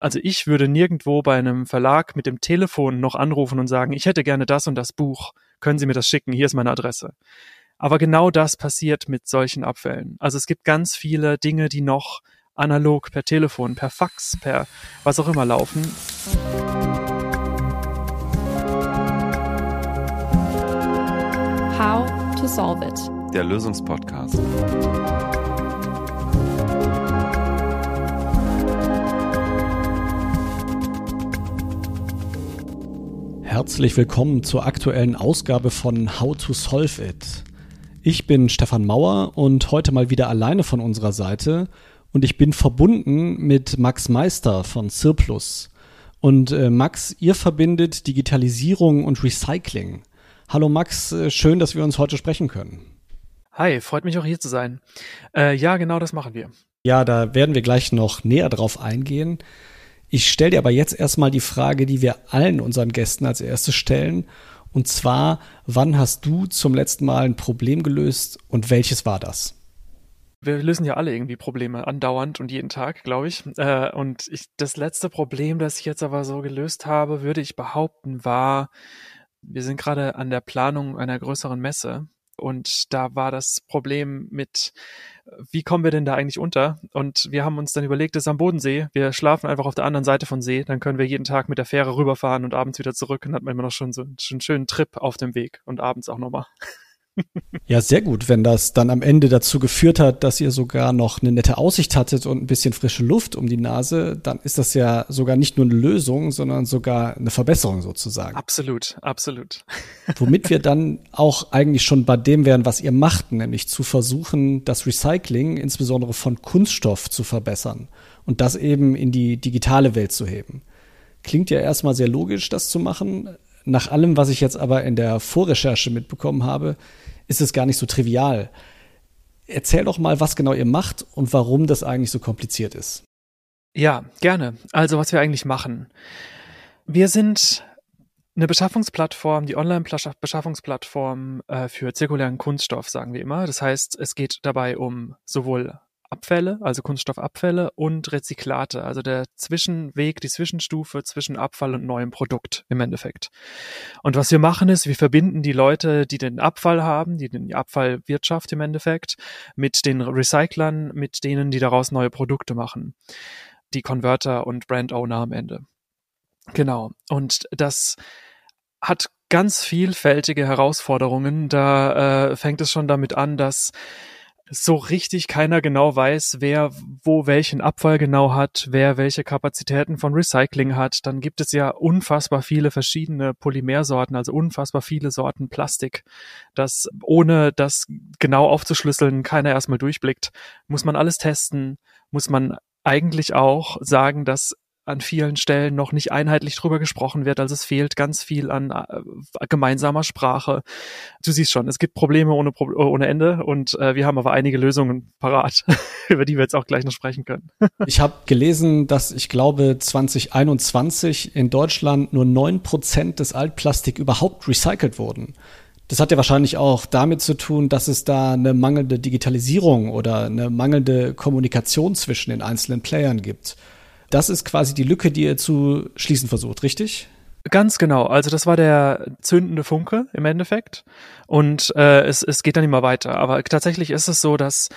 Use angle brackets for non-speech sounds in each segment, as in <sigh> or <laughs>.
Also ich würde nirgendwo bei einem Verlag mit dem Telefon noch anrufen und sagen, ich hätte gerne das und das Buch. Können Sie mir das schicken? Hier ist meine Adresse. Aber genau das passiert mit solchen Abfällen. Also es gibt ganz viele Dinge, die noch analog per Telefon, per Fax, per was auch immer laufen. How to Solve It. Der Lösungspodcast. Herzlich willkommen zur aktuellen Ausgabe von How to Solve It. Ich bin Stefan Mauer und heute mal wieder alleine von unserer Seite und ich bin verbunden mit Max Meister von Cirplus. Und äh, Max, ihr verbindet Digitalisierung und Recycling. Hallo Max, äh, schön, dass wir uns heute sprechen können. Hi, freut mich auch hier zu sein. Äh, ja, genau das machen wir. Ja, da werden wir gleich noch näher drauf eingehen. Ich stelle dir aber jetzt erstmal die Frage, die wir allen unseren Gästen als erstes stellen. Und zwar, wann hast du zum letzten Mal ein Problem gelöst und welches war das? Wir lösen ja alle irgendwie Probleme andauernd und jeden Tag, glaube ich. Äh, und ich, das letzte Problem, das ich jetzt aber so gelöst habe, würde ich behaupten, war, wir sind gerade an der Planung einer größeren Messe und da war das Problem mit, wie kommen wir denn da eigentlich unter? Und wir haben uns dann überlegt, es ist am Bodensee. Wir schlafen einfach auf der anderen Seite von See. Dann können wir jeden Tag mit der Fähre rüberfahren und abends wieder zurück. Und hat man immer noch schon so einen schönen Trip auf dem Weg und abends auch nochmal. Ja, sehr gut, wenn das dann am Ende dazu geführt hat, dass ihr sogar noch eine nette Aussicht hattet und ein bisschen frische Luft um die Nase, dann ist das ja sogar nicht nur eine Lösung, sondern sogar eine Verbesserung sozusagen. Absolut, absolut. <laughs> Womit wir dann auch eigentlich schon bei dem wären, was ihr macht, nämlich zu versuchen, das Recycling insbesondere von Kunststoff zu verbessern und das eben in die digitale Welt zu heben. Klingt ja erstmal sehr logisch, das zu machen. Nach allem, was ich jetzt aber in der Vorrecherche mitbekommen habe, ist es gar nicht so trivial. Erzähl doch mal, was genau ihr macht und warum das eigentlich so kompliziert ist. Ja, gerne. Also, was wir eigentlich machen. Wir sind eine Beschaffungsplattform, die Online-Beschaffungsplattform äh, für zirkulären Kunststoff, sagen wir immer. Das heißt, es geht dabei um sowohl Abfälle, also Kunststoffabfälle und Rezyklate, also der Zwischenweg, die Zwischenstufe zwischen Abfall und neuem Produkt im Endeffekt. Und was wir machen ist, wir verbinden die Leute, die den Abfall haben, die die Abfallwirtschaft im Endeffekt, mit den Recyclern, mit denen, die daraus neue Produkte machen. Die Converter und Brand Owner am Ende. Genau. Und das hat ganz vielfältige Herausforderungen. Da äh, fängt es schon damit an, dass so richtig keiner genau weiß, wer wo welchen Abfall genau hat, wer welche Kapazitäten von Recycling hat. Dann gibt es ja unfassbar viele verschiedene Polymersorten, also unfassbar viele Sorten Plastik, dass ohne das genau aufzuschlüsseln keiner erstmal durchblickt. Muss man alles testen, muss man eigentlich auch sagen, dass an vielen Stellen noch nicht einheitlich drüber gesprochen wird. Also es fehlt ganz viel an äh, gemeinsamer Sprache. Du siehst schon, es gibt Probleme ohne, ohne Ende und äh, wir haben aber einige Lösungen parat, <laughs> über die wir jetzt auch gleich noch sprechen können. <laughs> ich habe gelesen, dass ich glaube 2021 in Deutschland nur neun Prozent des Altplastik überhaupt recycelt wurden. Das hat ja wahrscheinlich auch damit zu tun, dass es da eine mangelnde Digitalisierung oder eine mangelnde Kommunikation zwischen den einzelnen Playern gibt. Das ist quasi die Lücke, die ihr zu schließen versucht, richtig? Ganz genau. Also das war der zündende Funke im Endeffekt. Und äh, es, es geht dann immer weiter. Aber tatsächlich ist es so, dass,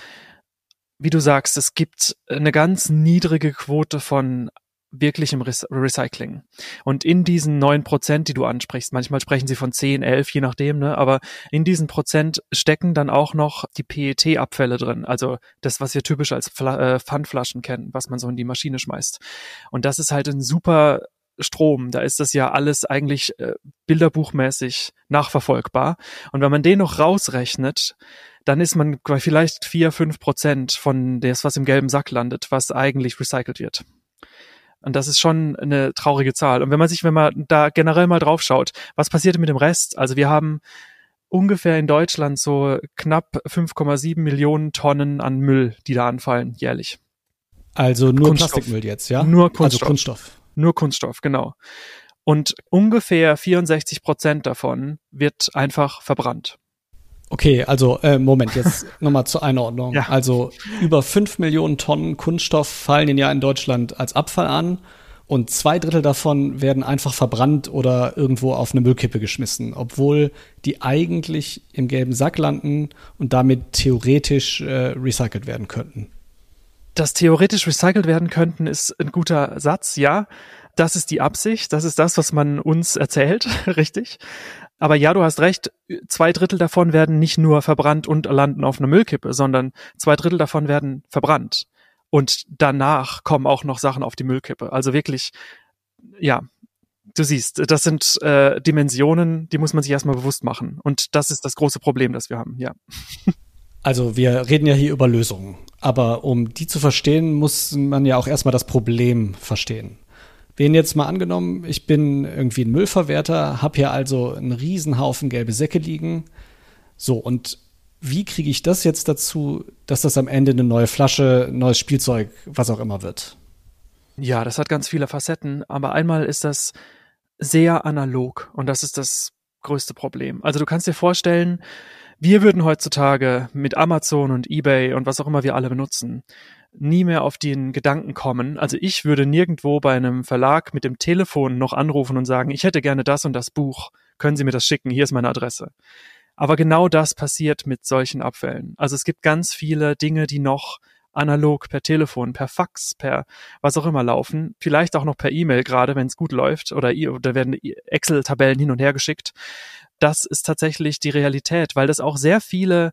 wie du sagst, es gibt eine ganz niedrige Quote von wirklich im Recycling. Und in diesen neun Prozent, die du ansprichst, manchmal sprechen sie von zehn, elf, je nachdem, ne, aber in diesen Prozent stecken dann auch noch die PET-Abfälle drin, also das, was wir typisch als Fla äh, Pfandflaschen kennen, was man so in die Maschine schmeißt. Und das ist halt ein super Strom, da ist das ja alles eigentlich äh, bilderbuchmäßig nachverfolgbar. Und wenn man den noch rausrechnet, dann ist man vielleicht vier, fünf Prozent von des, was im gelben Sack landet, was eigentlich recycelt wird. Und das ist schon eine traurige Zahl. Und wenn man sich, wenn man da generell mal drauf schaut, was passiert mit dem Rest? Also wir haben ungefähr in Deutschland so knapp 5,7 Millionen Tonnen an Müll, die da anfallen, jährlich. Also nur Kunststoff. Plastikmüll jetzt, ja? Nur Kunststoff. Also Kunststoff. Nur Kunststoff, genau. Und ungefähr 64 Prozent davon wird einfach verbrannt. Okay, also äh, Moment, jetzt <laughs> nochmal zur Einordnung. Ja. Also über fünf Millionen Tonnen Kunststoff fallen in Jahr in Deutschland als Abfall an Und zwei Drittel davon werden einfach verbrannt oder irgendwo auf eine Müllkippe geschmissen, obwohl die eigentlich im gelben Sack landen und damit theoretisch äh, recycelt werden könnten. Dass theoretisch recycelt werden könnten, ist ein guter Satz, ja. Das ist die Absicht, das ist das, was man uns erzählt, <laughs> richtig. Aber ja, du hast recht, zwei Drittel davon werden nicht nur verbrannt und landen auf einer Müllkippe, sondern zwei Drittel davon werden verbrannt. Und danach kommen auch noch Sachen auf die Müllkippe. Also wirklich, ja, du siehst, das sind äh, Dimensionen, die muss man sich erstmal bewusst machen. Und das ist das große Problem, das wir haben, ja. <laughs> Also wir reden ja hier über Lösungen. Aber um die zu verstehen, muss man ja auch erstmal das Problem verstehen. Wen jetzt mal angenommen, ich bin irgendwie ein Müllverwerter, habe hier also einen Riesenhaufen gelbe Säcke liegen. So, und wie kriege ich das jetzt dazu, dass das am Ende eine neue Flasche, neues Spielzeug, was auch immer wird? Ja, das hat ganz viele Facetten, aber einmal ist das sehr analog und das ist das größte Problem. Also du kannst dir vorstellen, wir würden heutzutage mit Amazon und eBay und was auch immer wir alle benutzen, nie mehr auf den Gedanken kommen. Also ich würde nirgendwo bei einem Verlag mit dem Telefon noch anrufen und sagen, ich hätte gerne das und das Buch. Können Sie mir das schicken? Hier ist meine Adresse. Aber genau das passiert mit solchen Abfällen. Also es gibt ganz viele Dinge, die noch analog per Telefon, per Fax, per was auch immer laufen, vielleicht auch noch per E-Mail gerade, wenn es gut läuft oder da werden Excel-Tabellen hin und her geschickt. Das ist tatsächlich die Realität, weil das auch sehr viele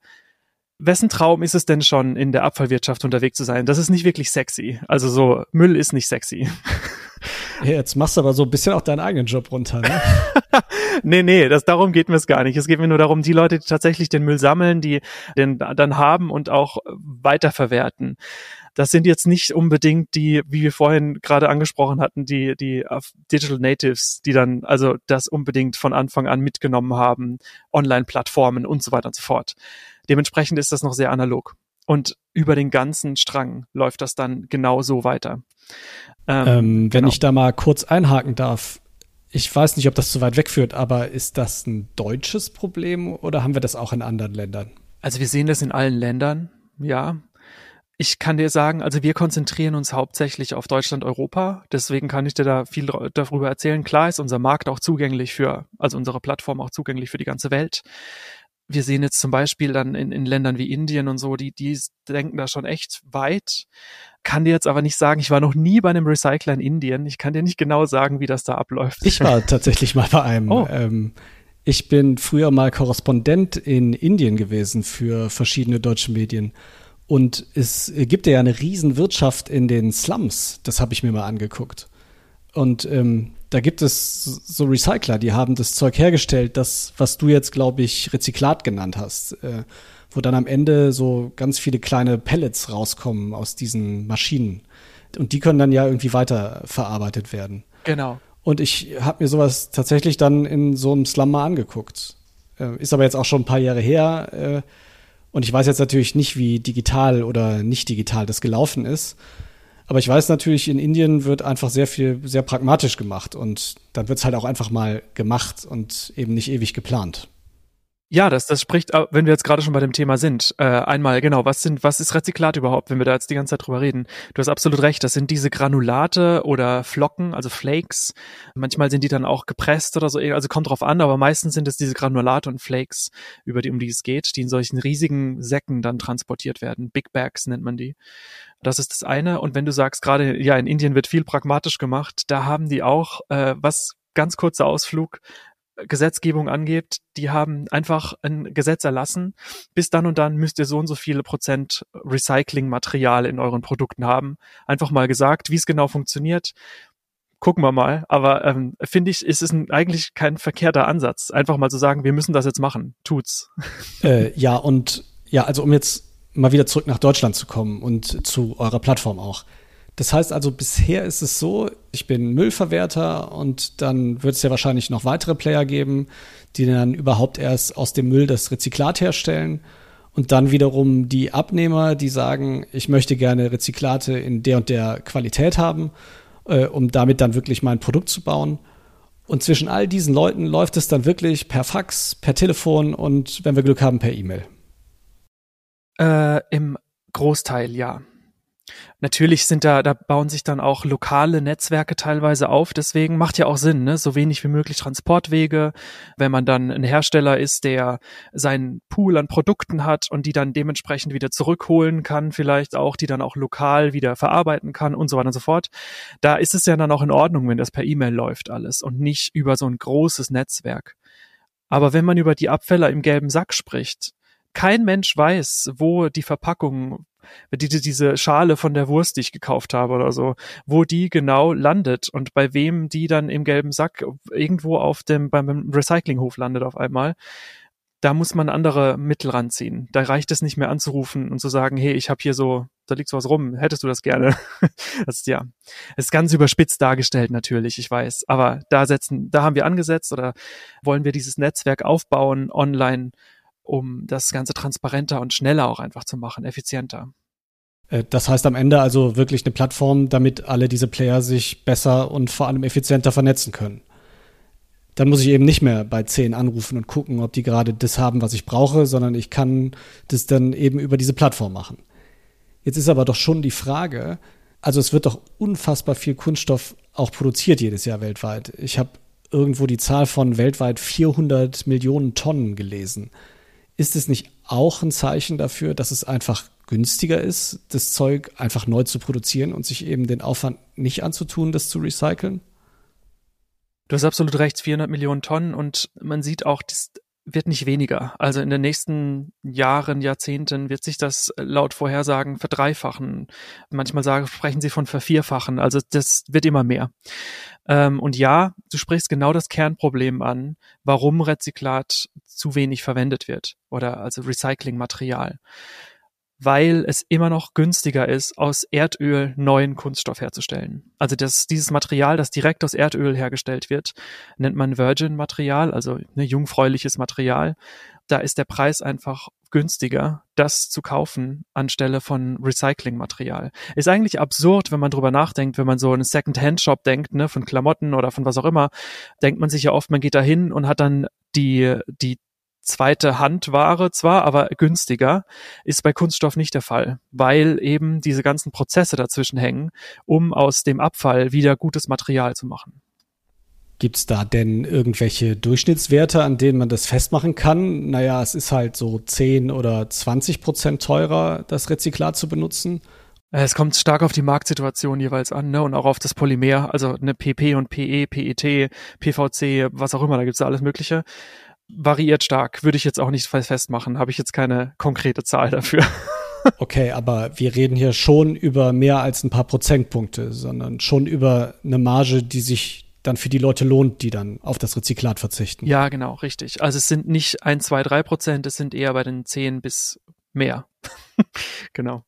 wessen Traum ist es denn schon, in der Abfallwirtschaft unterwegs zu sein? Das ist nicht wirklich sexy. Also so, Müll ist nicht sexy. <laughs> Jetzt machst du aber so ein bisschen auch deinen eigenen Job runter, ne? <laughs> nee, nee, das, darum geht mir es gar nicht. Es geht mir nur darum, die Leute, die tatsächlich den Müll sammeln, die den dann haben und auch weiterverwerten. Das sind jetzt nicht unbedingt die, wie wir vorhin gerade angesprochen hatten, die, die Digital Natives, die dann also das unbedingt von Anfang an mitgenommen haben, Online-Plattformen und so weiter und so fort. Dementsprechend ist das noch sehr analog. Und über den ganzen Strang läuft das dann genau so weiter. Ähm, ähm, wenn genau. ich da mal kurz einhaken darf, ich weiß nicht, ob das zu weit wegführt, aber ist das ein deutsches Problem oder haben wir das auch in anderen Ländern? Also wir sehen das in allen Ländern, ja. Ich kann dir sagen, also wir konzentrieren uns hauptsächlich auf Deutschland, Europa. Deswegen kann ich dir da viel darüber erzählen. Klar ist unser Markt auch zugänglich für, also unsere Plattform auch zugänglich für die ganze Welt wir sehen jetzt zum Beispiel dann in, in Ländern wie Indien und so, die, die denken da schon echt weit. Kann dir jetzt aber nicht sagen, ich war noch nie bei einem Recycler in Indien. Ich kann dir nicht genau sagen, wie das da abläuft. Ich war <laughs> tatsächlich mal bei einem. Oh. Ähm, ich bin früher mal Korrespondent in Indien gewesen für verschiedene deutsche Medien. Und es gibt ja eine Riesenwirtschaft in den Slums. Das habe ich mir mal angeguckt. Und ähm, da gibt es so Recycler, die haben das Zeug hergestellt, das, was du jetzt, glaube ich, Rezyklat genannt hast, äh, wo dann am Ende so ganz viele kleine Pellets rauskommen aus diesen Maschinen. Und die können dann ja irgendwie weiterverarbeitet werden. Genau. Und ich habe mir sowas tatsächlich dann in so einem Slum mal angeguckt. Äh, ist aber jetzt auch schon ein paar Jahre her. Äh, und ich weiß jetzt natürlich nicht, wie digital oder nicht digital das gelaufen ist. Aber ich weiß natürlich, in Indien wird einfach sehr viel, sehr pragmatisch gemacht und dann wird es halt auch einfach mal gemacht und eben nicht ewig geplant. Ja, das, das spricht, wenn wir jetzt gerade schon bei dem Thema sind, äh, einmal genau, was sind, was ist Rezyklat überhaupt, wenn wir da jetzt die ganze Zeit drüber reden? Du hast absolut recht, das sind diese Granulate oder Flocken, also Flakes. Manchmal sind die dann auch gepresst oder so, also kommt drauf an, aber meistens sind es diese Granulate und Flakes, über die um die es geht, die in solchen riesigen Säcken dann transportiert werden. Big Bags nennt man die. Das ist das eine. Und wenn du sagst, gerade ja in Indien wird viel pragmatisch gemacht, da haben die auch, äh, was ganz kurzer Ausflug, Gesetzgebung angeht, die haben einfach ein Gesetz erlassen, bis dann und dann müsst ihr so und so viele Prozent Recyclingmaterial in euren Produkten haben. Einfach mal gesagt, wie es genau funktioniert. Gucken wir mal. Aber ähm, finde ich, ist es ein, eigentlich kein verkehrter Ansatz, einfach mal zu sagen, wir müssen das jetzt machen. Tut's. <laughs> Äh, ja, und ja, also um jetzt mal wieder zurück nach Deutschland zu kommen und zu eurer Plattform auch. Das heißt also, bisher ist es so, ich bin Müllverwerter und dann wird es ja wahrscheinlich noch weitere Player geben, die dann überhaupt erst aus dem Müll das Rezyklat herstellen. Und dann wiederum die Abnehmer, die sagen, ich möchte gerne Rezyklate in der und der Qualität haben, äh, um damit dann wirklich mein Produkt zu bauen. Und zwischen all diesen Leuten läuft es dann wirklich per Fax, per Telefon und wenn wir Glück haben, per E-Mail. Äh, Im Großteil ja. Natürlich sind da, da bauen sich dann auch lokale Netzwerke teilweise auf. Deswegen macht ja auch Sinn, ne? so wenig wie möglich Transportwege. Wenn man dann ein Hersteller ist, der seinen Pool an Produkten hat und die dann dementsprechend wieder zurückholen kann, vielleicht auch, die dann auch lokal wieder verarbeiten kann und so weiter und so fort. Da ist es ja dann auch in Ordnung, wenn das per E-Mail läuft alles und nicht über so ein großes Netzwerk. Aber wenn man über die Abfälle im gelben Sack spricht, kein Mensch weiß, wo die Verpackung, die, diese Schale von der Wurst, die ich gekauft habe oder so, wo die genau landet und bei wem die dann im gelben Sack irgendwo auf dem, beim Recyclinghof landet auf einmal. Da muss man andere Mittel ranziehen. Da reicht es nicht mehr anzurufen und zu sagen, hey, ich habe hier so, da liegt sowas rum, hättest du das gerne? <laughs> das ist ja, das ist ganz überspitzt dargestellt natürlich, ich weiß. Aber da setzen, da haben wir angesetzt oder wollen wir dieses Netzwerk aufbauen online um das Ganze transparenter und schneller auch einfach zu machen, effizienter. Äh, das heißt am Ende also wirklich eine Plattform, damit alle diese Player sich besser und vor allem effizienter vernetzen können. Dann muss ich eben nicht mehr bei zehn anrufen und gucken, ob die gerade das haben, was ich brauche, sondern ich kann das dann eben über diese Plattform machen. Jetzt ist aber doch schon die Frage, also es wird doch unfassbar viel Kunststoff auch produziert jedes Jahr weltweit. Ich habe irgendwo die Zahl von weltweit 400 Millionen Tonnen gelesen. Ist es nicht auch ein Zeichen dafür, dass es einfach günstiger ist, das Zeug einfach neu zu produzieren und sich eben den Aufwand nicht anzutun, das zu recyceln? Du hast absolut recht, 400 Millionen Tonnen und man sieht auch, das wird nicht weniger. Also in den nächsten Jahren, Jahrzehnten wird sich das laut Vorhersagen verdreifachen. Manchmal sagen, sprechen sie von vervierfachen. Also das wird immer mehr. Ähm, und ja, du sprichst genau das Kernproblem an, warum Rezyklat zu wenig verwendet wird oder also Recyclingmaterial. Weil es immer noch günstiger ist, aus Erdöl neuen Kunststoff herzustellen. Also das, dieses Material, das direkt aus Erdöl hergestellt wird, nennt man Virgin-Material, also ne, jungfräuliches Material. Da ist der Preis einfach günstiger, das zu kaufen anstelle von Recyclingmaterial. Ist eigentlich absurd, wenn man drüber nachdenkt, wenn man so einen Second-Hand-Shop denkt, ne, von Klamotten oder von was auch immer, denkt man sich ja oft, man geht da hin und hat dann die, die zweite Handware zwar, aber günstiger, ist bei Kunststoff nicht der Fall, weil eben diese ganzen Prozesse dazwischen hängen, um aus dem Abfall wieder gutes Material zu machen. Gibt es da denn irgendwelche Durchschnittswerte, an denen man das festmachen kann? Naja, es ist halt so 10 oder 20 Prozent teurer, das Rezyklat zu benutzen. Es kommt stark auf die Marktsituation jeweils an, ne? Und auch auf das Polymer, also eine PP und PE, PET, PVC, was auch immer, da gibt's ja alles Mögliche. Variiert stark, würde ich jetzt auch nicht festmachen, habe ich jetzt keine konkrete Zahl dafür. <laughs> Okay, aber wir reden hier schon über mehr als ein paar Prozentpunkte, sondern schon über eine Marge, die sich dann für die Leute lohnt, die dann auf das Rezyklat verzichten. Ja, genau, richtig. Also es sind nicht ein, zwei, drei Prozent, es sind eher bei den zehn bis mehr. <laughs> genau.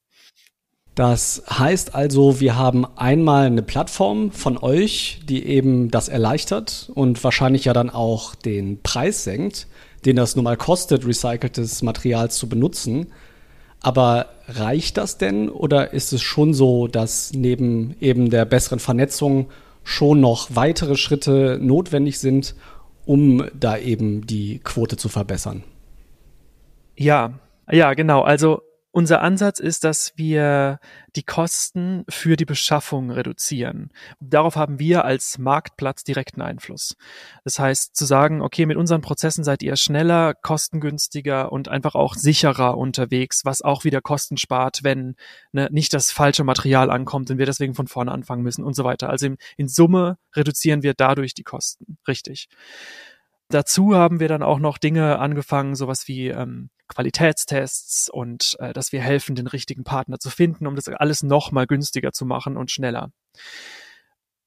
Das heißt also, wir haben einmal eine Plattform von euch, die eben das erleichtert und wahrscheinlich ja dann auch den Preis senkt, den das nun mal kostet, recyceltes Material zu benutzen. Aber reicht das denn oder ist es schon so, dass neben eben der besseren Vernetzung schon noch weitere Schritte notwendig sind, um da eben die Quote zu verbessern. Ja, ja, genau. Also unser Ansatz ist, dass wir die Kosten für die Beschaffung reduzieren. Darauf haben wir als Marktplatz direkten Einfluss. Das heißt, zu sagen, okay, mit unseren Prozessen seid ihr schneller, kostengünstiger und einfach auch sicherer unterwegs, was auch wieder Kosten spart, wenn ne, nicht das falsche Material ankommt und wir deswegen von vorne anfangen müssen und so weiter. Also in, in Summe reduzieren wir dadurch die Kosten. Richtig. Dazu haben wir dann auch noch Dinge angefangen, sowas wie ähm, Qualitätstests und äh, dass wir helfen, den richtigen Partner zu finden, um das alles noch mal günstiger zu machen und schneller.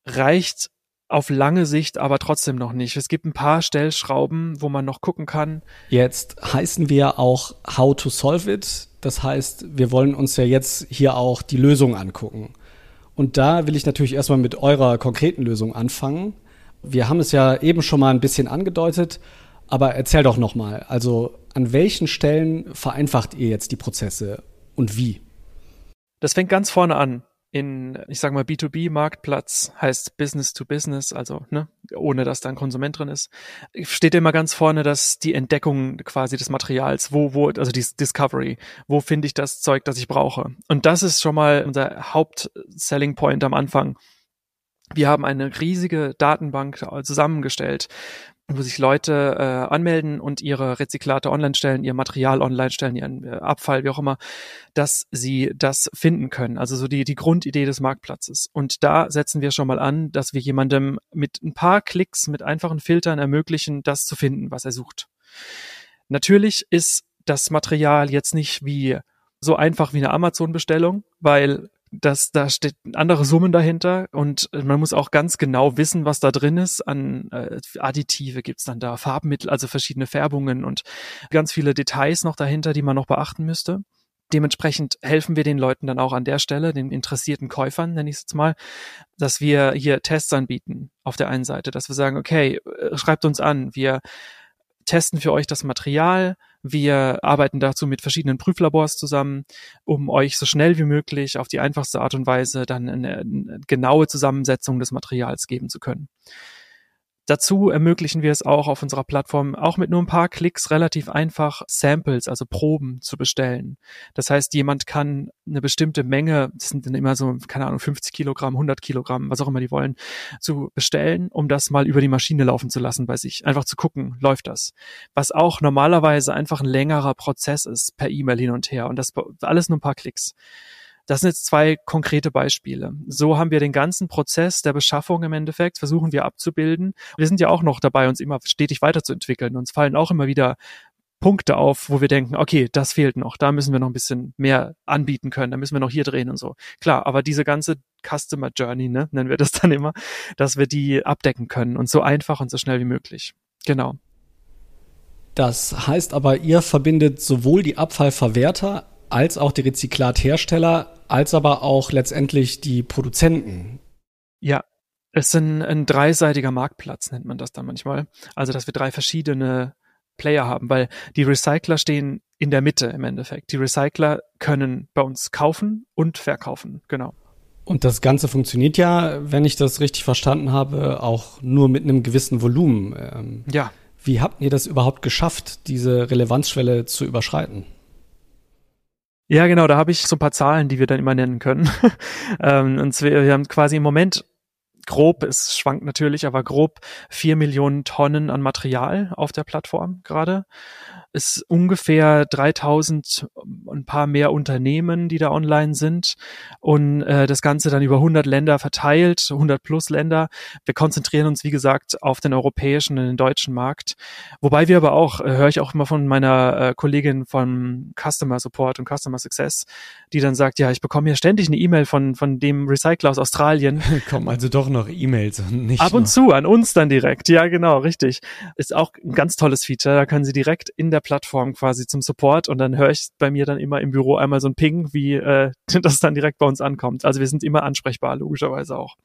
Reicht auf lange Sicht aber trotzdem noch nicht. Es gibt ein paar Stellschrauben, wo man noch gucken kann. Jetzt heißen wir auch How to Solve It. Das heißt, wir wollen uns ja jetzt hier auch die Lösung angucken. Und da will ich natürlich erstmal mit eurer konkreten Lösung anfangen. Wir haben es ja eben schon mal ein bisschen angedeutet, aber erzähl doch noch mal. Also an welchen Stellen vereinfacht ihr jetzt die Prozesse und wie? Das fängt ganz vorne an. in, ich sag mal, B2B-Marktplatz heißt Business to Business, also ne, ohne dass da ein Konsument drin ist, steht immer ganz vorne, dass die Entdeckung quasi des Materials, wo, wo, also die Discovery, wo finde ich das Zeug, das ich brauche. Und das ist schon mal unser Haupt-Selling Point am Anfang. Wir haben eine riesige Datenbank zusammengestellt wo sich Leute äh, anmelden und ihre Rezyklate online stellen, ihr Material online stellen, ihren äh, Abfall, wie auch immer, dass sie das finden können. Also so die, die Grundidee des Marktplatzes. Und da setzen wir schon mal an, dass wir jemandem mit ein paar Klicks, mit einfachen Filtern ermöglichen, das zu finden, was er sucht. Natürlich ist das Material jetzt nicht wie so einfach wie eine Amazon-Bestellung, weil dass da steht andere Summen dahinter und man muss auch ganz genau wissen, was da drin ist. An äh, Additive gibt's dann da, Farbmittel, also verschiedene Färbungen und ganz viele Details noch dahinter, die man noch beachten müsste. Dementsprechend helfen wir den Leuten dann auch an der Stelle, den interessierten Käufern, nenne ich es jetzt mal, dass wir hier Tests anbieten auf der einen Seite, dass wir sagen, okay, äh, schreibt uns an, wir testen für euch das Material, wir arbeiten dazu mit verschiedenen Prüflabors zusammen, um euch so schnell wie möglich auf die einfachste Art und Weise dann eine, eine genaue Zusammensetzung des Materials geben zu können. Dazu ermöglichen wir es auch auf unserer Plattform, auch mit nur ein paar Klicks relativ einfach Samples, also Proben zu bestellen. Das heißt, jemand kann eine bestimmte Menge, das sind dann immer so, keine Ahnung, 50 Kilogramm, 100 Kilogramm, was auch immer die wollen, zu bestellen, um das mal über die Maschine laufen zu lassen bei sich. Einfach zu gucken, läuft das. Was auch normalerweise einfach ein längerer Prozess ist, per E-Mail hin und her. Und das alles nur ein paar Klicks. Das sind jetzt zwei konkrete Beispiele. So haben wir den ganzen Prozess der Beschaffung im Endeffekt, versuchen wir abzubilden. Wir sind ja auch noch dabei, uns immer stetig weiterzuentwickeln. Uns fallen auch immer wieder Punkte auf, wo wir denken, okay, das fehlt noch, da müssen wir noch ein bisschen mehr anbieten können, da müssen wir noch hier drehen und so. Klar, aber diese ganze Customer Journey, ne, nennen wir das dann immer, dass wir die abdecken können und so einfach und so schnell wie möglich. Genau. Das heißt aber, ihr verbindet sowohl die Abfallverwerter als auch die Rezyklathersteller, als aber auch letztendlich die Produzenten. Ja, es ist ein, ein dreiseitiger Marktplatz, nennt man das dann manchmal. Also, dass wir drei verschiedene Player haben, weil die Recycler stehen in der Mitte im Endeffekt. Die Recycler können bei uns kaufen und verkaufen, genau. Und das Ganze funktioniert ja, wenn ich das richtig verstanden habe, auch nur mit einem gewissen Volumen. Ähm, ja. Wie habt ihr das überhaupt geschafft, diese Relevanzschwelle zu überschreiten? Ja, genau, da habe ich so ein paar Zahlen, die wir dann immer nennen können. <laughs> ähm, und wir, wir haben quasi im Moment grob, es schwankt natürlich, aber grob vier Millionen Tonnen an Material auf der Plattform gerade ist ungefähr 3000 ein paar mehr Unternehmen, die da online sind und äh, das Ganze dann über 100 Länder verteilt, 100 plus Länder. Wir konzentrieren uns, wie gesagt, auf den europäischen und den deutschen Markt. Wobei wir aber auch, äh, höre ich auch immer von meiner äh, Kollegin von Customer Support und Customer Success, die dann sagt, ja, ich bekomme hier ständig eine E-Mail von, von dem Recycler aus Australien. <laughs> Kommen also doch noch E-Mails und nicht. Ab und zu, an uns dann direkt. Ja, genau, richtig. Ist auch ein ganz tolles Feature. Da können Sie direkt in der Plattform quasi zum Support und dann höre ich bei mir dann immer im Büro einmal so ein Ping, wie äh, <laughs> das dann direkt bei uns ankommt. Also wir sind immer ansprechbar, logischerweise auch.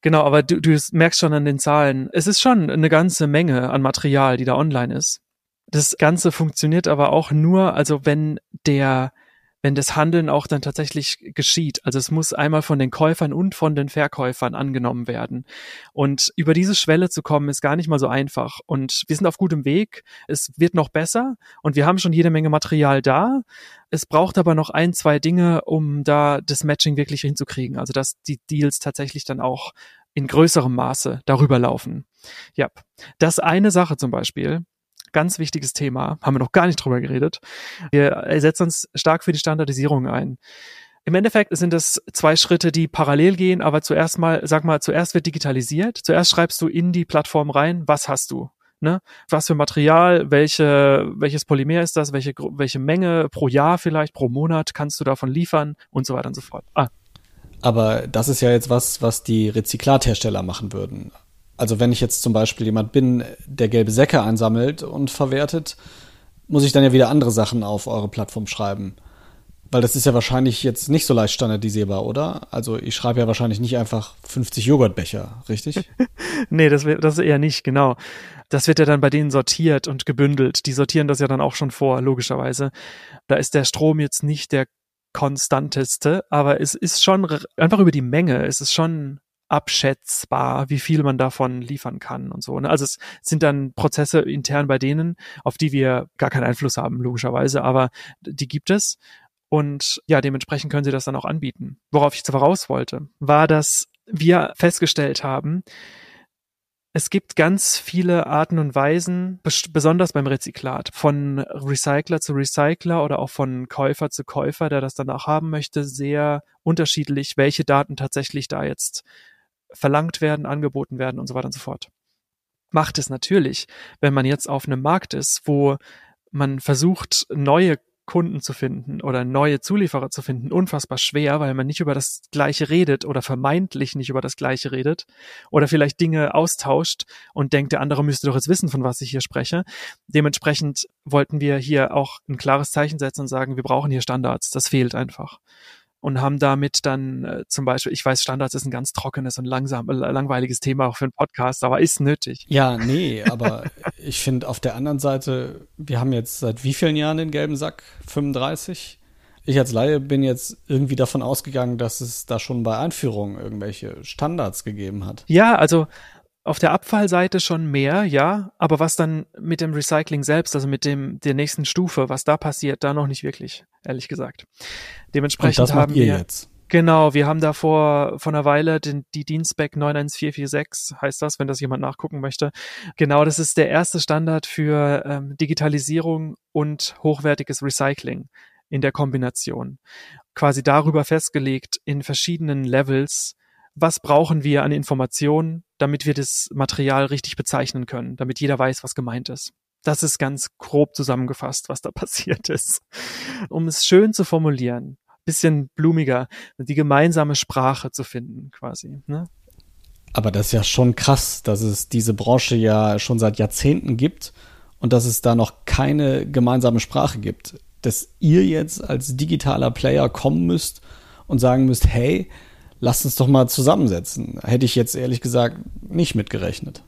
Genau, aber du, du merkst schon an den Zahlen, es ist schon eine ganze Menge an Material, die da online ist. Das Ganze funktioniert aber auch nur, also wenn der wenn das Handeln auch dann tatsächlich geschieht. Also es muss einmal von den Käufern und von den Verkäufern angenommen werden. Und über diese Schwelle zu kommen, ist gar nicht mal so einfach. Und wir sind auf gutem Weg. Es wird noch besser und wir haben schon jede Menge Material da. Es braucht aber noch ein, zwei Dinge, um da das Matching wirklich hinzukriegen. Also dass die Deals tatsächlich dann auch in größerem Maße darüber laufen. Ja, das eine Sache zum Beispiel, ganz wichtiges Thema, haben wir noch gar nicht drüber geredet. Wir setzen uns stark für die Standardisierung ein. Im Endeffekt sind es zwei Schritte, die parallel gehen, aber zuerst mal, sag mal, zuerst wird digitalisiert. Zuerst schreibst du in die Plattform rein, was hast du? Ne? Was für Material, welche, welches Polymer ist das, welche, welche Menge pro Jahr vielleicht, pro Monat kannst du davon liefern und so weiter und so fort. Ah. Aber das ist ja jetzt was, was die Rezyklathersteller machen würden. Also wenn ich jetzt zum Beispiel jemand bin, der gelbe Säcke einsammelt und verwertet, muss ich dann ja wieder andere Sachen auf eure Plattform schreiben. Weil das ist ja wahrscheinlich jetzt nicht so leicht standardisierbar, oder? Also ich schreibe ja wahrscheinlich nicht einfach 50 Joghurtbecher, richtig? <laughs> nee, das, das eher nicht, genau. Das wird ja dann bei denen sortiert und gebündelt. Die sortieren das ja dann auch schon vor, logischerweise. Da ist der Strom jetzt nicht der konstanteste, aber es ist schon einfach über die Menge, es ist schon abschätzbar, wie viel man davon liefern kann und so. Ne? Also es sind dann Prozesse intern bei denen, auf die wir gar keinen Einfluss haben, logischerweise, aber die gibt es. Und ja, dementsprechend können sie das dann auch anbieten. Worauf ich zwar raus wollte, war, dass wir festgestellt haben, es gibt ganz viele Arten und Weisen, besonders beim Rezyklat, von Recycler zu Recycler oder auch von Käufer zu Käufer, der das danach haben möchte, sehr unterschiedlich, welche Daten tatsächlich da jetzt verlangt werden, angeboten werden und so weiter und so fort. Macht es natürlich, wenn man jetzt auf einem Markt ist, wo man versucht, neue Kunden zu finden oder neue Zulieferer zu finden, unfassbar schwer, weil man nicht über das Gleiche redet oder vermeintlich nicht über das Gleiche redet oder vielleicht Dinge austauscht und denkt, der andere müsste doch jetzt wissen, von was ich hier spreche. Dementsprechend wollten wir hier auch ein klares Zeichen setzen und sagen, wir brauchen hier Standards. Das fehlt einfach und haben damit dann äh, zum Beispiel, ich weiß, Standards ist ein ganz trockenes und langsam, äh, langweiliges Thema auch für einen Podcast, aber ist nötig. Ja, nee, aber <laughs> ich finde auf der anderen Seite, wir haben jetzt seit wie vielen Jahren den gelben Sack? 35? Ich als Laie bin jetzt irgendwie davon ausgegangen, dass es da schon bei Einführung irgendwelche Standards gegeben hat. Ja, also auf der Abfallseite schon mehr, ja, aber was dann mit dem Recycling selbst, also mit dem der nächsten Stufe, was da passiert, da noch nicht wirklich, ehrlich gesagt. Dementsprechend Und das haben wir jetzt. Genau, wir haben da vor, vor einer Weile den, die Dienstback 91446, heißt das, wenn das jemand nachgucken möchte. Genau, das ist der erste Standard für ähm, Digitalisierung und hochwertiges Recycling in der Kombination. Quasi darüber festgelegt in verschiedenen Levels, was brauchen wir an Informationen, damit wir das Material richtig bezeichnen können, damit jeder weiß, was gemeint ist. Das ist ganz grob zusammengefasst, was da <laughs> passiert ist. Um es schön zu formulieren, bisschen blumiger, die gemeinsame Sprache zu finden, quasi. Ne? Aber das ist ja schon krass, dass es diese Branche ja schon seit Jahrzehnten gibt und dass es da noch keine gemeinsame Sprache gibt. Dass ihr jetzt als digitaler Player kommen müsst und sagen müsst, hey, lasst uns doch mal zusammensetzen. Hätte ich jetzt ehrlich gesagt nicht mitgerechnet.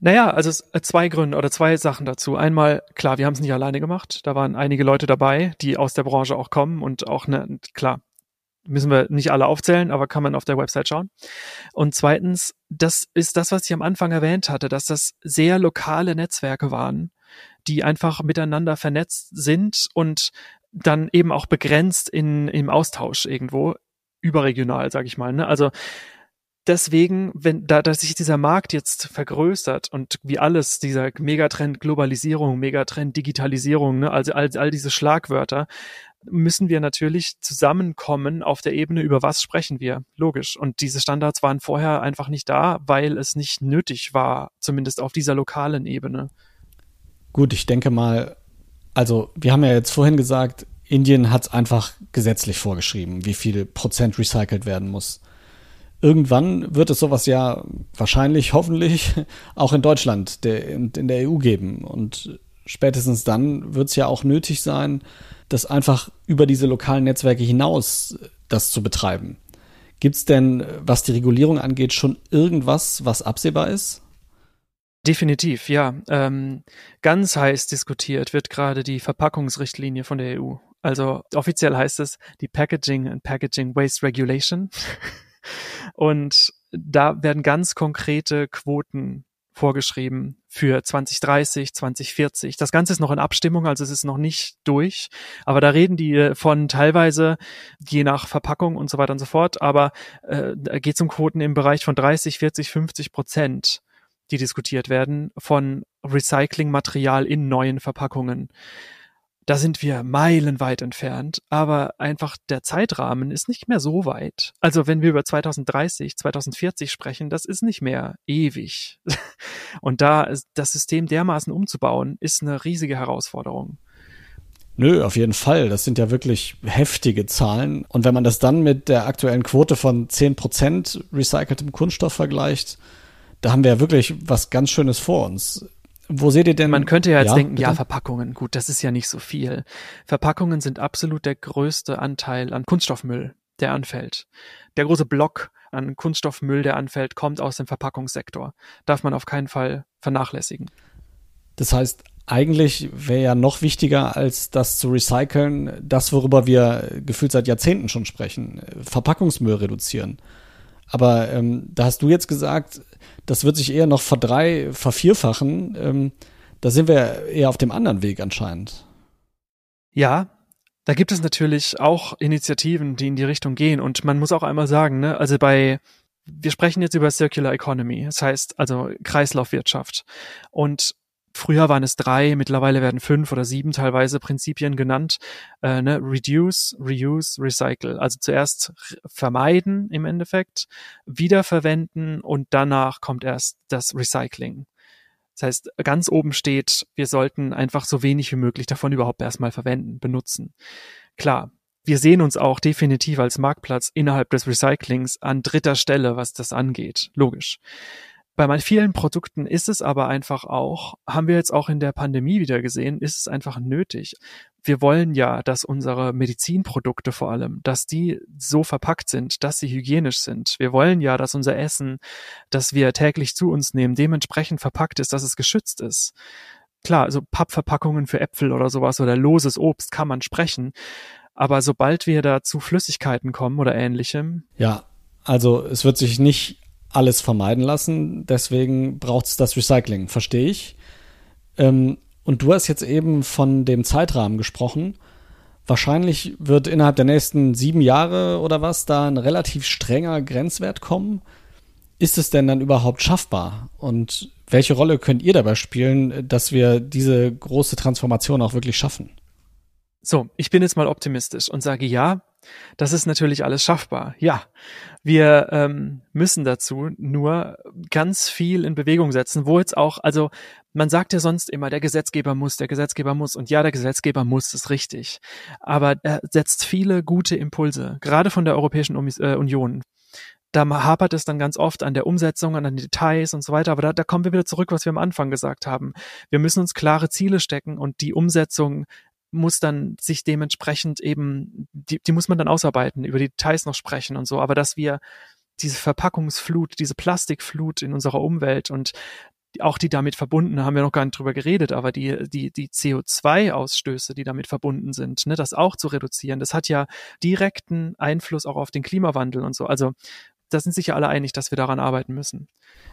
Naja, also äh, zwei Gründe oder zwei Sachen dazu. Einmal, klar, wir haben es nicht alleine gemacht. Da waren einige Leute dabei, die aus der Branche auch kommen und auch, ne, klar, müssen wir nicht alle aufzählen, aber kann man auf der Website schauen. Und zweitens, das ist das, was ich am Anfang erwähnt hatte, dass das sehr lokale Netzwerke waren, die einfach miteinander vernetzt sind und dann eben auch begrenzt in, im Austausch irgendwo überregional, sag ich mal. Ne? Also deswegen, wenn da, dass sich dieser Markt jetzt vergrößert und wie alles, dieser Megatrend Globalisierung, Megatrend Digitalisierung, ne, also all, all diese Schlagwörter, müssen wir natürlich zusammenkommen auf der Ebene, über was sprechen wir. Logisch. Und diese Standards waren vorher einfach nicht da, weil es nicht nötig war, zumindest auf dieser lokalen Ebene. Gut, ich denke mal, also wir haben ja jetzt vorhin gesagt, Indien hat es einfach gesetzlich vorgeschrieben, wie viel Prozent recycelt werden muss. Irgendwann wird es sowas ja wahrscheinlich, hoffentlich <laughs> auch in Deutschland der, in, der EU geben. Und spätestens dann wird es ja auch nötig sein, das einfach über diese lokalen Netzwerke hinaus das zu betreiben. Gibt es denn, was die Regulierung angeht, schon irgendwas, was absehbar ist? Definitiv, ja. Ähm, ganz heiß diskutiert wird gerade die Verpackungsrichtlinie von der EU. Also offiziell heißt es die Packaging and Packaging Waste Regulation. <laughs> Und da werden ganz konkrete Quoten vorgeschrieben für 2030, 2040. Das Ganze ist noch in Abstimmung, also es ist noch nicht durch. Aber da reden die von teilweise je nach Verpackung und so weiter und so fort. Aber äh, geht es um Quoten im Bereich von 30, 40, 50 Prozent, die diskutiert werden von Recyclingmaterial in neuen Verpackungen da sind wir meilenweit entfernt, aber einfach der Zeitrahmen ist nicht mehr so weit. Also wenn wir über 2030, 2040 sprechen, das ist nicht mehr ewig. <laughs> Und da das System dermaßen umzubauen, ist eine riesige Herausforderung. Nö, auf jeden Fall. Das sind ja wirklich heftige Zahlen. Und wenn man das dann mit der aktuellen Quote von 10% recyceltem Kunststoff vergleicht, da haben wir ja wirklich was ganz Schönes vor uns. Wo seht ihr denn? Man könnte ja jetzt ja, denken, bitte? ja, Verpackungen, gut, das ist ja nicht so viel. Verpackungen sind absolut der größte Anteil an Kunststoffmüll, der anfällt. Der große Block an Kunststoffmüll, der anfällt, kommt aus dem Verpackungssektor. Darf man auf keinen Fall vernachlässigen. Das heißt, eigentlich wäre ja noch wichtiger, als das zu recyceln, das, worüber wir gefühlt seit Jahrzehnten schon sprechen, Verpackungsmüll reduzieren. Aber ähm, da hast du jetzt gesagt, das wird sich eher noch verdrei, vervierfachen. Ähm, da sind wir eher auf dem anderen Weg anscheinend. Ja, da gibt es natürlich auch Initiativen, die in die Richtung gehen. Und man muss auch einmal sagen, ne, also bei, wir sprechen jetzt über Circular Economy, das heißt also Kreislaufwirtschaft. Und Früher waren es drei, mittlerweile werden fünf oder sieben teilweise Prinzipien genannt. Äh, ne? Reduce, Reuse, Recycle. Also zuerst vermeiden im Endeffekt, wiederverwenden und danach kommt erst das Recycling. Das heißt, ganz oben steht, wir sollten einfach so wenig wie möglich davon überhaupt erstmal verwenden, benutzen. Klar, wir sehen uns auch definitiv als Marktplatz innerhalb des Recyclings an dritter Stelle, was das angeht. Logisch. Bei vielen Produkten ist es aber einfach auch, haben wir jetzt auch in der Pandemie wieder gesehen, ist es einfach nötig. Wir wollen ja, dass unsere Medizinprodukte vor allem, dass die so verpackt sind, dass sie hygienisch sind. Wir wollen ja, dass unser Essen, das wir täglich zu uns nehmen, dementsprechend verpackt ist, dass es geschützt ist. Klar, also Pappverpackungen für Äpfel oder sowas oder loses Obst kann man sprechen. Aber sobald wir da zu Flüssigkeiten kommen oder ähnlichem. Ja, also es wird sich nicht alles vermeiden lassen. Deswegen braucht es das Recycling, verstehe ich. Ähm, und du hast jetzt eben von dem Zeitrahmen gesprochen. Wahrscheinlich wird innerhalb der nächsten sieben Jahre oder was da ein relativ strenger Grenzwert kommen. Ist es denn dann überhaupt schaffbar? Und welche Rolle könnt ihr dabei spielen, dass wir diese große Transformation auch wirklich schaffen? So, ich bin jetzt mal optimistisch und sage ja, das ist natürlich alles schaffbar. Ja, wir ähm, müssen dazu nur ganz viel in Bewegung setzen, wo jetzt auch, also man sagt ja sonst immer, der Gesetzgeber muss, der Gesetzgeber muss und ja, der Gesetzgeber muss, ist richtig. Aber er setzt viele gute Impulse, gerade von der Europäischen äh, Union da hapert es dann ganz oft an der Umsetzung, an den Details und so weiter. Aber da, da kommen wir wieder zurück, was wir am Anfang gesagt haben. Wir müssen uns klare Ziele stecken und die Umsetzung muss dann sich dementsprechend eben, die, die muss man dann ausarbeiten, über die Details noch sprechen und so, aber dass wir diese Verpackungsflut, diese Plastikflut in unserer Umwelt und auch die damit verbunden, haben wir noch gar nicht drüber geredet, aber die, die, die CO2-Ausstöße, die damit verbunden sind, ne, das auch zu reduzieren, das hat ja direkten Einfluss auch auf den Klimawandel und so. Also da sind sich ja alle einig, dass wir daran arbeiten müssen.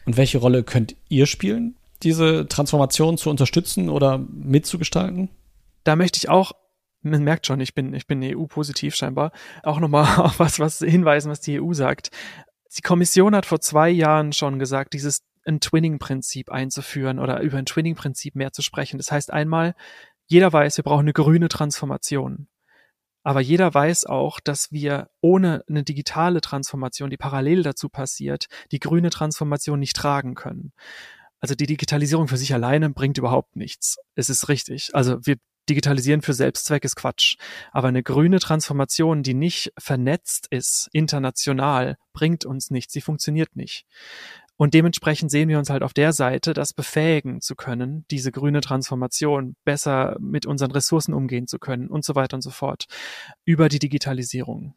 Und welche Rolle könnt ihr spielen, diese Transformation zu unterstützen oder mitzugestalten? Da möchte ich auch, man merkt schon, ich bin, ich bin EU-positiv scheinbar, auch nochmal <laughs> auf was, was hinweisen, was die EU sagt. Die Kommission hat vor zwei Jahren schon gesagt, dieses ein Twinning-Prinzip einzuführen oder über ein Twinning-Prinzip mehr zu sprechen. Das heißt einmal, jeder weiß, wir brauchen eine grüne Transformation. Aber jeder weiß auch, dass wir ohne eine digitale Transformation, die parallel dazu passiert, die grüne Transformation nicht tragen können. Also die Digitalisierung für sich alleine bringt überhaupt nichts. Es ist richtig. Also wir Digitalisieren für Selbstzweck ist Quatsch. Aber eine grüne Transformation, die nicht vernetzt ist, international, bringt uns nichts. Sie funktioniert nicht. Und dementsprechend sehen wir uns halt auf der Seite, das befähigen zu können, diese grüne Transformation besser mit unseren Ressourcen umgehen zu können und so weiter und so fort. Über die Digitalisierung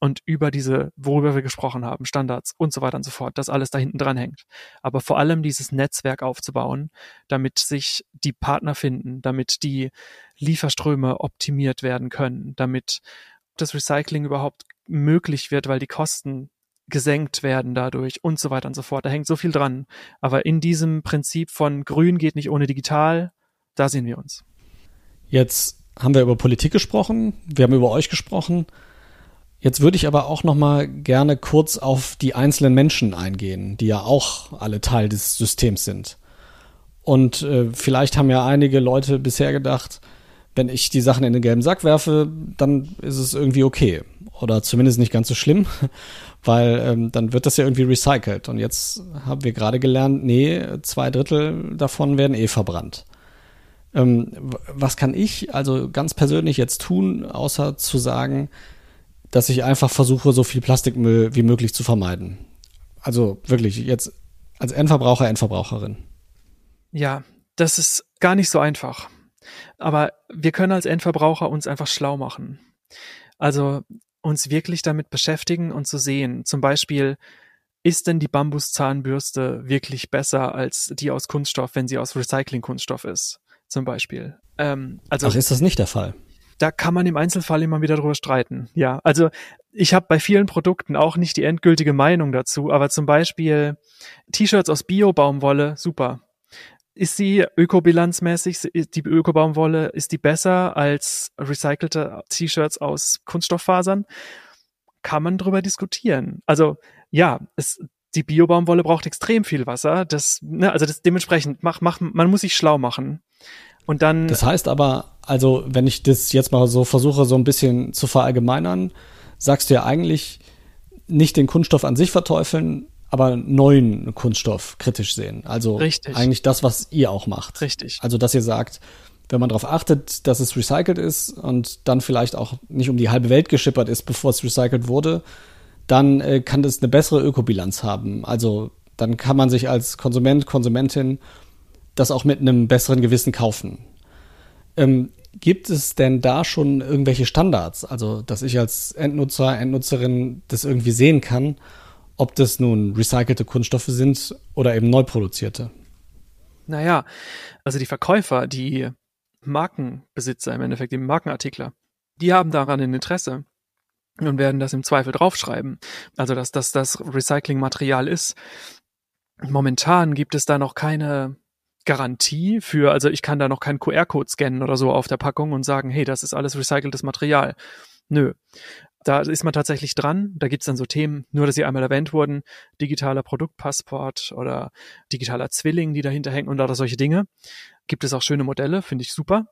und über diese, worüber wir gesprochen haben, Standards und so weiter und so fort, das alles da hinten dran hängt. Aber vor allem dieses Netzwerk aufzubauen, damit sich die Partner finden, damit die Lieferströme optimiert werden können, damit das Recycling überhaupt möglich wird, weil die Kosten gesenkt werden dadurch und so weiter und so fort. Da hängt so viel dran. Aber in diesem Prinzip von grün geht nicht ohne digital, da sehen wir uns. Jetzt haben wir über Politik gesprochen, wir haben über euch gesprochen. Jetzt würde ich aber auch noch mal gerne kurz auf die einzelnen Menschen eingehen, die ja auch alle Teil des Systems sind. Und äh, vielleicht haben ja einige Leute bisher gedacht, wenn ich die Sachen in den gelben Sack werfe, dann ist es irgendwie okay. Oder zumindest nicht ganz so schlimm, <laughs> weil ähm, dann wird das ja irgendwie recycelt. Und jetzt haben wir gerade gelernt, nee, zwei Drittel davon werden eh verbrannt. Ähm, was kann ich also ganz persönlich jetzt tun, außer zu sagen, dass ich einfach versuche, so viel Plastikmüll wie möglich zu vermeiden. Also wirklich, jetzt als Endverbraucher, Endverbraucherin. Ja, das ist gar nicht so einfach. Aber wir können als Endverbraucher uns einfach schlau machen. Also uns wirklich damit beschäftigen und zu sehen. Zum Beispiel, ist denn die Bambuszahnbürste wirklich besser als die aus Kunststoff, wenn sie aus Recycling-Kunststoff ist? zum Beispiel. Ähm, also, Ach, ist das nicht der Fall? Da kann man im Einzelfall immer wieder drüber streiten. Ja, also ich habe bei vielen Produkten auch nicht die endgültige Meinung dazu, aber zum Beispiel T-Shirts aus Bio-Baumwolle, super. Ist sie ökobilanzmäßig, die Ökobaumwolle, ist die besser als recycelte T-Shirts aus Kunststofffasern? Kann man drüber diskutieren. Also ja, es, die Biobaumwolle braucht extrem viel Wasser. Das, ne, also das dementsprechend mach, mach, man muss sich schlau machen. Und dann. Das heißt aber, also wenn ich das jetzt mal so versuche, so ein bisschen zu verallgemeinern, sagst du ja eigentlich nicht den Kunststoff an sich verteufeln, aber neuen Kunststoff kritisch sehen. Also Richtig. eigentlich das, was ihr auch macht. Richtig. Also dass ihr sagt, wenn man darauf achtet, dass es recycelt ist und dann vielleicht auch nicht um die halbe Welt geschippert ist, bevor es recycelt wurde, dann äh, kann das eine bessere Ökobilanz haben. Also dann kann man sich als Konsument, Konsumentin das auch mit einem besseren Gewissen kaufen. Ähm, gibt es denn da schon irgendwelche Standards? Also, dass ich als Endnutzer, Endnutzerin das irgendwie sehen kann, ob das nun recycelte Kunststoffe sind oder eben neu produzierte? Naja, also die Verkäufer, die Markenbesitzer im Endeffekt, die Markenartikler, die haben daran ein Interesse und werden das im Zweifel draufschreiben. Also, dass das das Recyclingmaterial ist. Momentan gibt es da noch keine Garantie für, also ich kann da noch keinen QR-Code scannen oder so auf der Packung und sagen, hey, das ist alles recyceltes Material. Nö. Da ist man tatsächlich dran. Da gibt's dann so Themen, nur dass sie einmal erwähnt wurden, digitaler Produktpassport oder digitaler Zwilling, die dahinter hängen und oder solche Dinge. Gibt es auch schöne Modelle, finde ich super.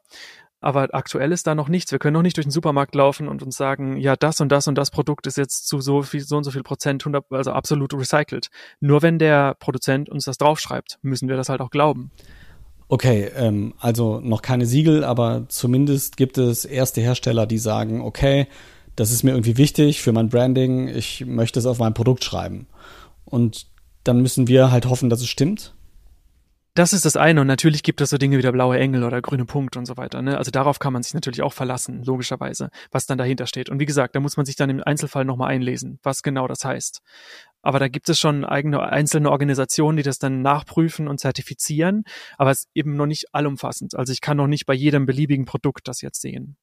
Aber aktuell ist da noch nichts. Wir können noch nicht durch den Supermarkt laufen und uns sagen, ja, das und das und das Produkt ist jetzt zu so viel, so und so viel Prozent, 100, also absolut recycelt. Nur wenn der Produzent uns das draufschreibt, müssen wir das halt auch glauben. Okay, ähm, also noch keine Siegel, aber zumindest gibt es erste Hersteller, die sagen, okay, das ist mir irgendwie wichtig für mein Branding, ich möchte es auf mein Produkt schreiben. Und dann müssen wir halt hoffen, dass es stimmt. Das ist das eine. Und natürlich gibt es so Dinge wie der blaue Engel oder grüne Punkt und so weiter. Ne? Also darauf kann man sich natürlich auch verlassen, logischerweise, was dann dahinter steht. Und wie gesagt, da muss man sich dann im Einzelfall nochmal einlesen, was genau das heißt. Aber da gibt es schon eigene einzelne Organisationen, die das dann nachprüfen und zertifizieren, aber es ist eben noch nicht allumfassend. Also ich kann noch nicht bei jedem beliebigen Produkt das jetzt sehen.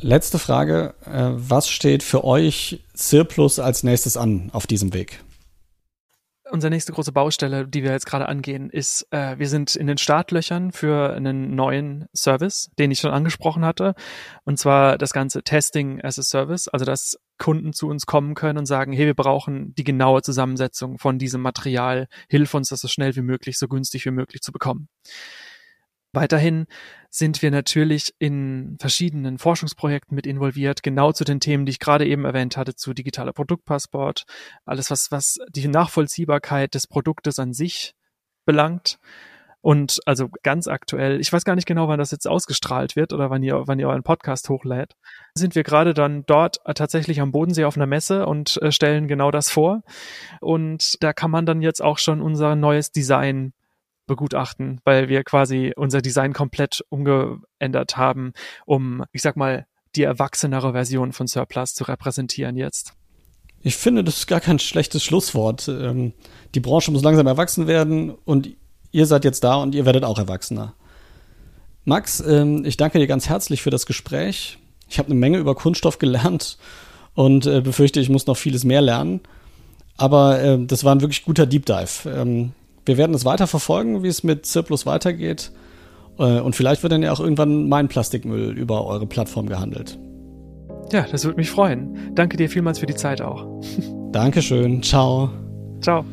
Letzte Frage. Äh, was steht für euch Cirplus als nächstes an auf diesem Weg? Unsere nächste große Baustelle, die wir jetzt gerade angehen, ist, äh, wir sind in den Startlöchern für einen neuen Service, den ich schon angesprochen hatte. Und zwar das ganze Testing as a Service, also dass Kunden zu uns kommen können und sagen, hey, wir brauchen die genaue Zusammensetzung von diesem Material, hilf uns, das so schnell wie möglich, so günstig wie möglich zu bekommen. Weiterhin sind wir natürlich in verschiedenen Forschungsprojekten mit involviert, genau zu den Themen, die ich gerade eben erwähnt hatte, zu digitaler Produktpassport, alles was, was die Nachvollziehbarkeit des Produktes an sich belangt. Und also ganz aktuell, ich weiß gar nicht genau, wann das jetzt ausgestrahlt wird oder wann ihr, wann ihr euren Podcast hochlädt, sind wir gerade dann dort tatsächlich am Bodensee auf einer Messe und äh, stellen genau das vor. Und da kann man dann jetzt auch schon unser neues Design begutachten, weil wir quasi unser Design komplett umgeändert haben, um, ich sag mal, die erwachsenere Version von Surplus zu repräsentieren jetzt. Ich finde, das ist gar kein schlechtes Schlusswort. Ähm, die Branche muss langsam erwachsen werden und ihr seid jetzt da und ihr werdet auch erwachsener. Max, ähm, ich danke dir ganz herzlich für das Gespräch. Ich habe eine Menge über Kunststoff gelernt und äh, befürchte, ich muss noch vieles mehr lernen. Aber äh, das war ein wirklich guter Deep Dive. Ähm, wir werden es weiter verfolgen, wie es mit Zirplus weitergeht. Äh, und vielleicht wird dann ja auch irgendwann mein Plastikmüll über eure Plattform gehandelt. Ja, das würde mich freuen. Danke dir vielmals für die Zeit auch. <laughs> Dankeschön. Ciao. Ciao.